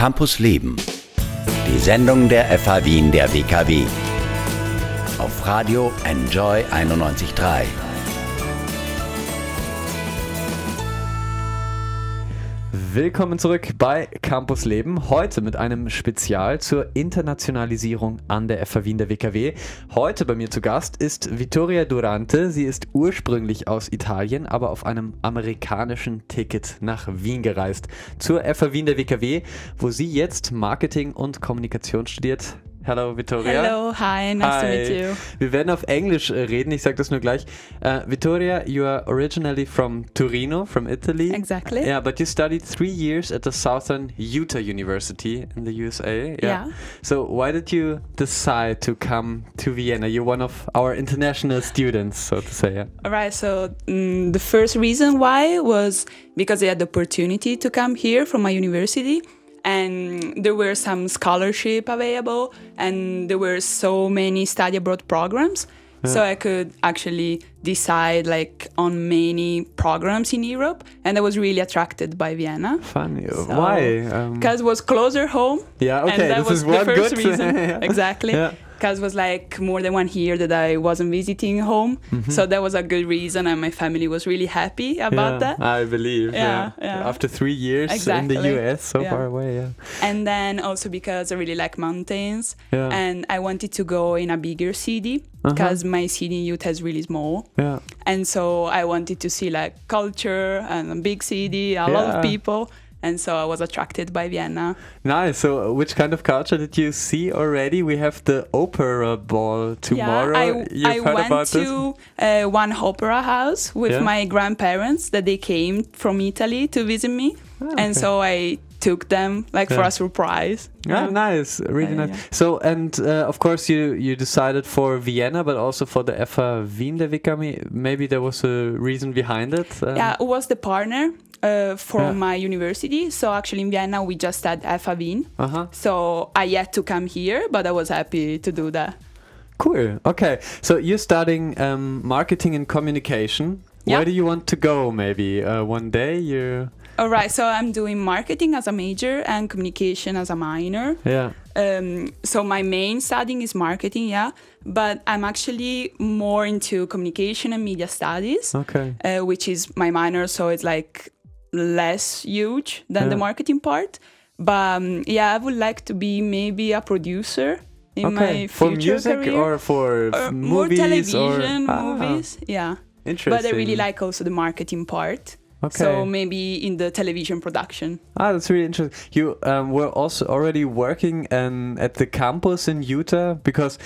Campus Leben. Die Sendung der FH Wien der WKW. Auf Radio Enjoy 91.3. Willkommen zurück bei Campus Leben. Heute mit einem Spezial zur Internationalisierung an der FH Wien der WKW. Heute bei mir zu Gast ist Vittoria Durante. Sie ist ursprünglich aus Italien, aber auf einem amerikanischen Ticket nach Wien gereist. Zur FH Wien der WKW, wo sie jetzt Marketing und Kommunikation studiert. Hello, Vittoria. Hello, hi, nice Hi. to meet you. Wir werden auf Englisch äh, reden, ich sage das nur gleich. Uh, Vittoria, you are originally from Torino, from Italy. Exactly. Yeah, but you studied three years at the Southern Utah University in the USA. Yeah. So why did you decide to come to Vienna? You're one of our international students, so to say. Yeah. All right, so mm, the first reason why was because I had the opportunity to come here from my university and there were some scholarship available and there were so many study abroad programs so i could actually decide like on many programs in europe and i was really attracted by vienna Funny. So- why? Um, because it was closer home Yeah, okay, and that this was is the first good- reason Yeah. exactly Yeah. Because it was like more than one year that i wasn't visiting home Mm-hmm. so that was a good reason and my family was really happy about yeah, that I believe. Yeah, yeah. After three years in the US, so Yeah. far away. Yeah. and then also because i really like mountains Yeah. and i wanted to go in a bigger city Uh-huh. because my city in utah is really small Yeah. and so i wanted to see like culture and a big city a lot of people and so i was attracted by vienna Nice. So, uh, which kind of culture did you see already? We have the opera ball tomorrow. Yeah, I, You've I heard went about to uh, one opera house with Yeah. my grandparents that they came from Italy to visit me, Ah, and so I took them like for a surprise. Ah, nice, really Yeah, nice. yeah. So, and uh, of course, you you decided for Vienna, but also for the FH Wien der WKW. Maybe there was a reason behind it. Um, Yeah, it was the partner uh, from Yeah. my university. So actually in Vienna we just had FH Wien. Uh huh. So I had to come here, but I was happy to do that. Cool. Okay. So you're studying um, marketing and communication. Yeah. Where do you want to go? Maybe uh, one day you. All right, so I'm doing marketing as a major and communication as a minor. Yeah. um, so my main studying is marketing yeah but i'm actually more into communication and media studies Okay. uh, which is my minor so it's like less huge than the marketing part but um, yeah i would like to be maybe a producer in okay. my For future music career. or for Or f- more television or Ah, movies yeah. Interesting. but i really like also the marketing part Okay. so maybe in the television production Ah, that's really interesting. You um, were also already working um, at the campus in Utah because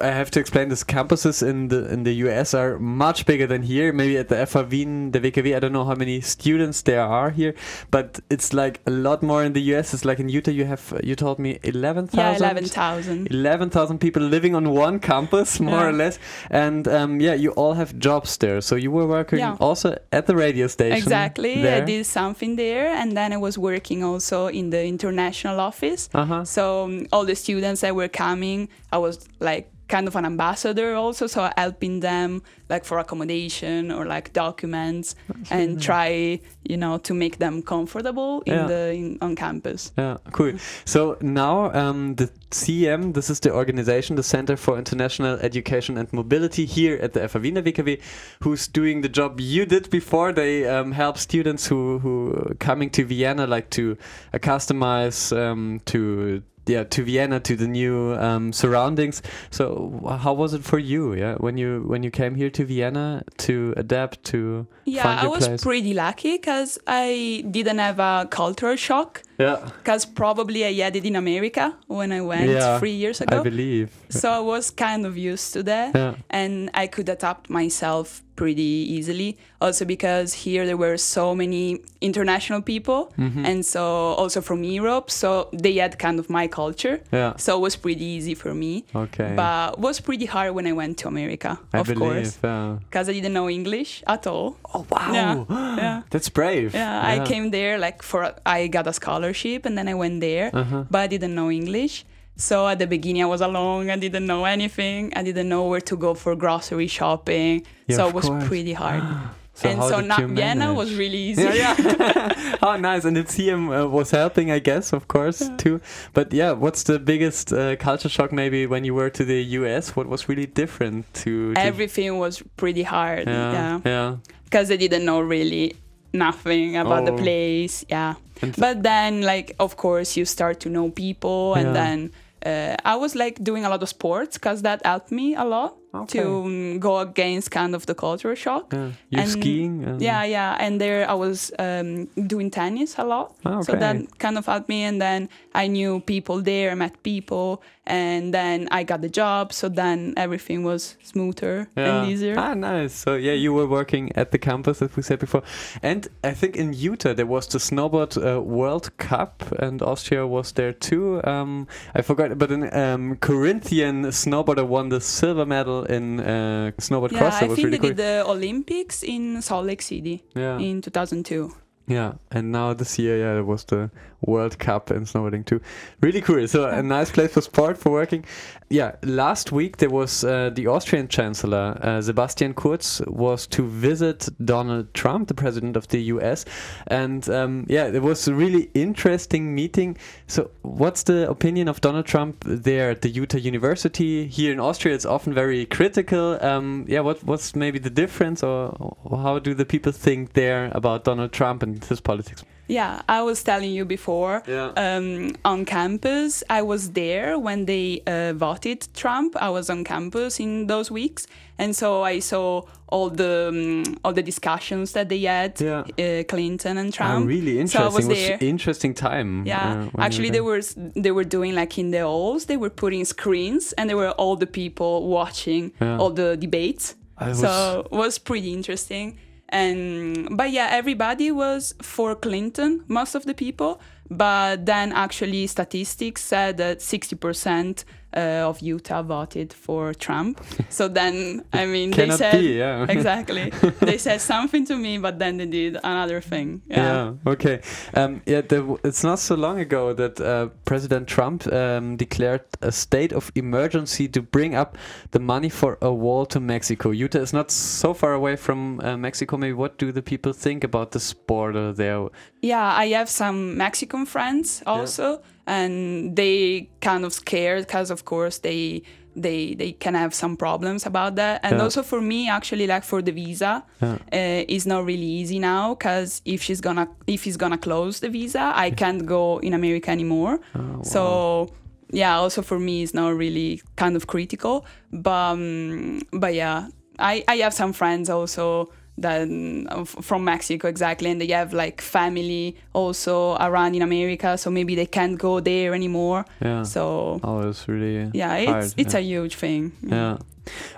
I have to explain this. Campuses in the in the US are much bigger than here. Maybe at the FH Wien, the WKW, I don't know how many students there are here, but it's like a lot more in the US. It's like in Utah, you have you told me eleven yeah 11000 11,000 people living on one campus, more Yeah. or less. And um, yeah, you all have jobs there. So you were working Yeah. also at the radio station. Exactly. I there. did something there, and then I was working also in the international office. Uh-huh. So um, all the students that were coming, I was like kind of an ambassador also, so helping them like for accommodation or like documents, and try you know to make them comfortable in Yeah. the in, on campus. Yeah, cool. So now um, the CM, this is the organization, the Center for International Education and Mobility here at the Wiener WKW, who's doing the job you did before. They um, help students who who are coming to Vienna, like to uh, customize um, to. Yeah, to Vienna, to the new um, surroundings. So, how was it for you? Yeah, when you when you came here to Vienna to adapt to Yeah, I was place. pretty lucky because I didn't have a cultural shock. yeah, Because probably I had it in America when I went Yeah, three years ago. I believe. so I was kind of used to that. Yeah. and I could adapt myself pretty easily. Also because here there were so many international people, Mm-hmm. and so also from Europe, so they had kind of my culture. Yeah. So it was pretty easy for me. Okay. But it was pretty hard when I went to America, I of believe. course, yeah. because I didn't know English at all. Oh wow! Yeah, yeah. That's brave. Yeah, I came there like for I got a scholarship and then I went there, Uh-huh. but I didn't know English. So at the beginning I was alone. I didn't know anything. I didn't know where to go for grocery shopping. Yeah, so it was course. pretty hard. So and so now Vienna was really easy. Yeah, yeah. oh, nice. And the CM uh, was helping, I guess, of course, too. But yeah, what's the biggest uh, culture shock maybe when you were to the US? What was really different to, to Everything was pretty hard. yeah, Yeah. yeah. Because I didn't know really nothing about Oh. the place. Yeah. And- but then, like, of course, you start to know people. And Yeah. then Uh, I was like doing a lot of sports because that helped me a lot Okay. to um, go against kind of the culture shock. Yeah. You And- skiing? and- Yeah, yeah. And there I was um, doing tennis a lot. Ah, So okay. that kind of helped me. And then I knew people there, I met people. And then I got the job. So then everything was smoother and easier. Ah, nice. So yeah, you were working at the campus, as we said before, and I think in Utah there was the snowboard uh, World Cup, and Austria was there too. Um, I forgot, but an um, Carinthian snowboarder won the silver medal in uh, snowboard Yeah, cross. I was think really they cool. did the Olympics in Salt Lake City yeah, in 2002. Yeah, and now this year, yeah, there was the World Cup in snowboarding too. Really cool. So a nice place for sport for working. Yeah, last week there was uh, the Austrian Chancellor uh, Sebastian Kurz was to visit Donald Trump, the president of the U.S. And um, yeah, it was a really interesting meeting. So, what's the opinion of Donald Trump there at the Utah University? Here in Austria, it's often very critical. Um, yeah, what what's maybe the difference, or, or how do the people think there about Donald Trump and his politics? Yeah, I was telling you before. Yeah. Um, on campus, I was there when they uh, voted Trump. I was on campus in those weeks, and so I saw all the um, all the discussions that they had, Yeah. uh, Clinton and Ah, Trump. really So I interesting. was it was interesting time. Yeah, uh, actually, they were they were doing like in the halls. They were putting screens, and there were all the people watching Yeah. all the debates. I was- so it was pretty interesting. And but yeah, everybody was for Clinton, most of the people. But then actually, statistics said that sixty percent uh, of Utah voted for Trump. so then, I mean, they said be, yeah. exactly. they said something to me, but then they did another thing. Yeah. Okay. Um, yeah. There, w- it's not so long ago that uh, President Trump um, declared a state of emergency to bring up the money for a wall to Mexico. Utah is not so far away from uh, Mexico. Maybe what do the people think about this border there? Yeah, I have some Mexican friends also, and they kind of scared because, of course, they they they can have some problems about that. And Yeah. also for me, actually, like for the visa, Yeah. uh, it's not really easy now because if she's gonna if he's gonna close the visa, I can't go in America anymore. Oh, So yeah, also for me, it's not really kind of critical. But um, but yeah, I I have some friends also that uh, from Mexico exactly, and they have like family also around in America, so maybe they can't go there anymore. Yeah. So Oh, it's really yeah, it's hard, it's yeah. a huge thing. Yeah.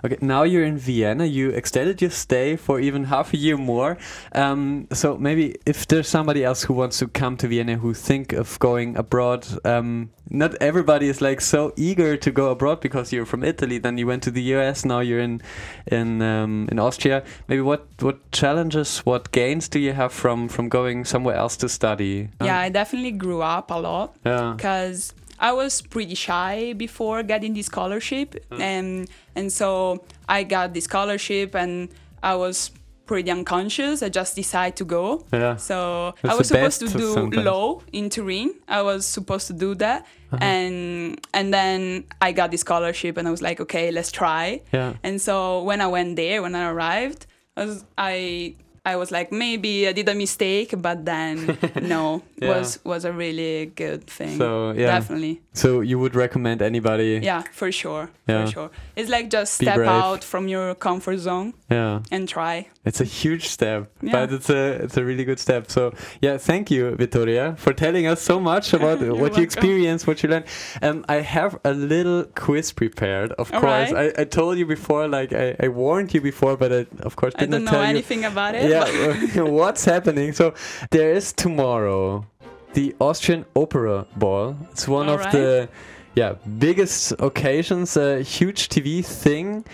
Okay, now you're in Vienna. You extended your stay for even half a year more. Um, so maybe if there's somebody else who wants to come to Vienna who think of going abroad, um, not everybody is like so eager to go abroad because you're from Italy. Then you went to the US. Now you're in in um, in Austria. Maybe what what challenges, what gains do you have from from going somewhere else to study? Yeah, I definitely grew up a lot. Yeah. because I was pretty shy before getting this scholarship, and and so I got the scholarship, and I was pretty unconscious. I just decided to go. Yeah. So That's I was supposed to do sometimes. law in Turin. I was supposed to do that, Uh-huh. and and then I got the scholarship, and I was like, okay, let's try. Yeah. And so when I went there, when I arrived, I was I I was like maybe I did a mistake, but then no, Yeah. was was a really good thing. So, yeah. definitely, So you would recommend anybody? yeah, for sure, Yeah. for sure. It's like just Be step brave. out from your comfort zone Yeah. and try. It's a huge step, Yeah. but it's a it's a really good step. So yeah, thank you, Vittoria, for telling us so much about what you welcome. experienced, what you learned. Um, I have a little quiz prepared. Of All course, right. I, I told you before, like I, I warned you before, but I of course didn't I don't know tell anything about it. you. Yeah, what's happening? So there is tomorrow the Austrian Opera Ball. It's one All of right. the yeah biggest occasions, a huge TV thing.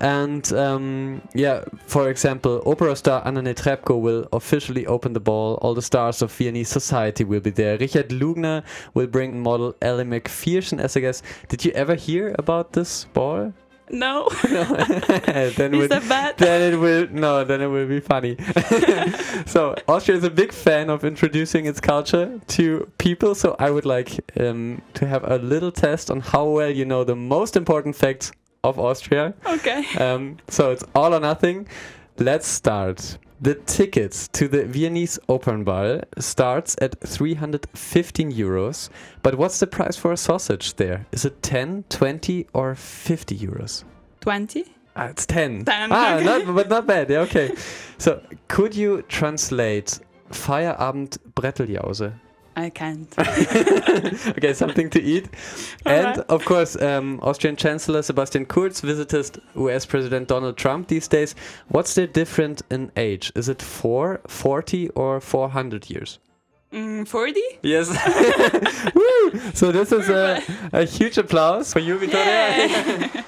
And um, yeah, for example, opera star Anna Netrebko will officially open the ball. All the stars of Viennese society will be there. Richard Lugner will bring model Ellie Macpherson as a guest. Did you ever hear about this ball? No. then, Is would- that bad? then it will no, then it will be funny. so Austria is a big fan of introducing its culture to people. So I would like um, to have a little test on how well you know the most important facts of Austria. okay. Um, so it's all or nothing. Let's start. The tickets to the Viennese Opernball starts at 315 euros. But what's the price for a sausage there? Is it 10, 20 or 50 euros? 20? Ah, it's 10. 10, Ah, okay. not, but not bad. Yeah, okay. so could you translate Feierabend Bretteljause? I can't. okay, something to eat. and Alright. of course, um, Austrian Chancellor Sebastian Kurz visited US President Donald Trump these days. What's the difference in age? Is it 4, 40, or 400 years? Mm, 40? Yes. So this is a, a huge applause for you, Victoria.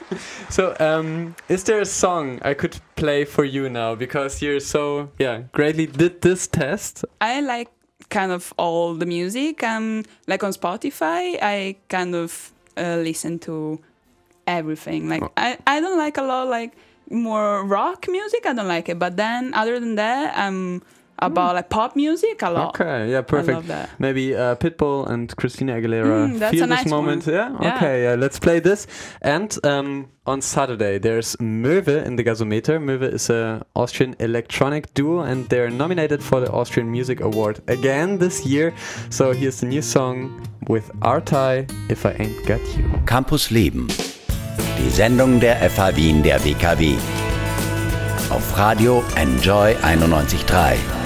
so, um, is there a song I could play for you now because you're so yeah greatly did this test? I like kind of all the music. Um, like on Spotify, I kind of uh, listen to everything. Like Oh. I, I don't like a lot like more rock music. I don't like it. But then other than that, I'm about like pop music a lot. Okay, yeah, I perfect. love that. Maybe uh, Pitbull and Christina Aguilera Mm, that's feel a this nice moment. one. Yeah? Yeah. Okay, yeah, let's play this. And um, on Saturday, there's Möwe in the Gasometer. Möwe is a Austrian electronic duo, and they're nominated for the Austrian Music Award again this year. So here's the new song with Artai, If I Ain't Got You. Campus Leben. Die Sendung der FH Wien der WKW. Auf Radio NJOY 91.3.